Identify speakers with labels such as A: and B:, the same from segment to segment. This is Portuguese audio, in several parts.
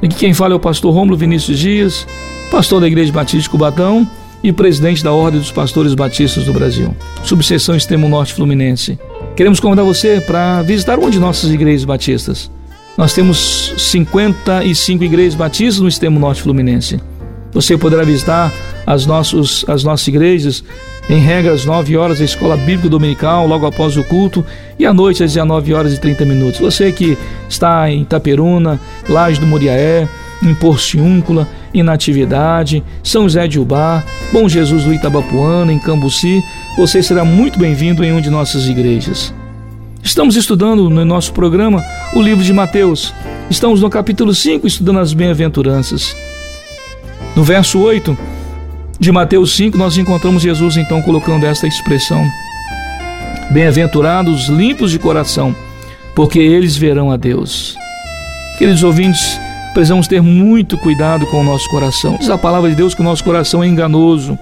A: Aqui quem fala é o pastor Rômulo Vinícius Dias, pastor da Igreja Batista de Cubatão e presidente da Ordem dos Pastores Batistas do Brasil, subseção Extremo Norte Fluminense. Queremos convidar você para visitar uma de nossas igrejas batistas. Nós temos 55 igrejas batistas no Extremo Norte Fluminense. Você poderá visitar as, nossos, as nossas igrejas em regra às 9 horas a escola bíblica dominical, logo após o culto, e à noite às 19 horas e 30 minutos. Você que está em Itaperuna, Laje do Moriaé, em Porciúncula, em Natividade, São José de Ubá, Bom Jesus do Itabapuana, em Cambuci, você será muito bem-vindo em uma de nossas igrejas. Estamos estudando no nosso programa o livro de Mateus. Estamos no capítulo 5 estudando as bem-aventuranças. No verso 8 de Mateus 5, nós encontramos Jesus então colocando esta expressão: Bem-aventurados limpos de coração, porque eles verão a Deus. Queridos ouvintes, precisamos ter muito cuidado com o nosso coração. Diz a palavra de Deus que o nosso coração é enganoso.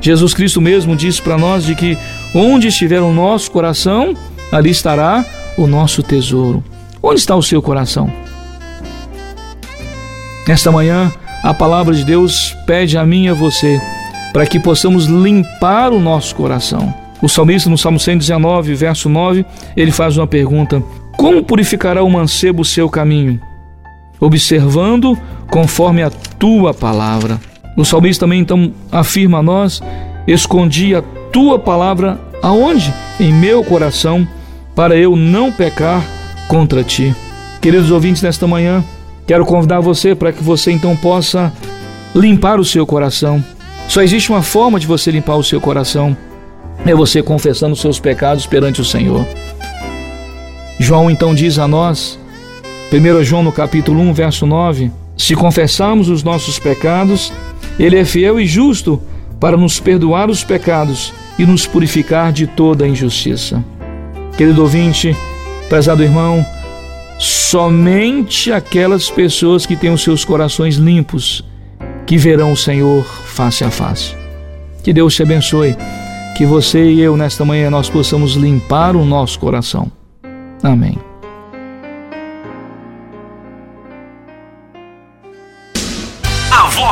A: Jesus Cristo mesmo disse para nós de que onde estiver o nosso coração, ali estará o nosso tesouro. Onde está o seu coração? Esta manhã, a palavra de Deus pede a mim e a você para que possamos limpar o nosso coração. O salmista, no Salmo 119, verso 9, ele faz uma pergunta: Como purificará o mancebo o seu caminho? observando conforme a tua palavra. O salmista também então afirma a nós: Escondi a tua palavra aonde? Em meu coração, para eu não pecar contra ti. Queridos ouvintes, nesta manhã, quero convidar você para que você então possa limpar o seu coração. Só existe uma forma de você limpar o seu coração: é você confessando os seus pecados perante o Senhor. João então diz a nós 1 João no capítulo 1, verso 9: Se confessarmos os nossos pecados, ele é fiel e justo para nos perdoar os pecados e nos purificar de toda injustiça. Querido ouvinte, prezado irmão, somente aquelas pessoas que têm os seus corações limpos que verão o Senhor face a face. Que Deus te abençoe, que você e eu nesta manhã nós possamos limpar o nosso coração. Amém.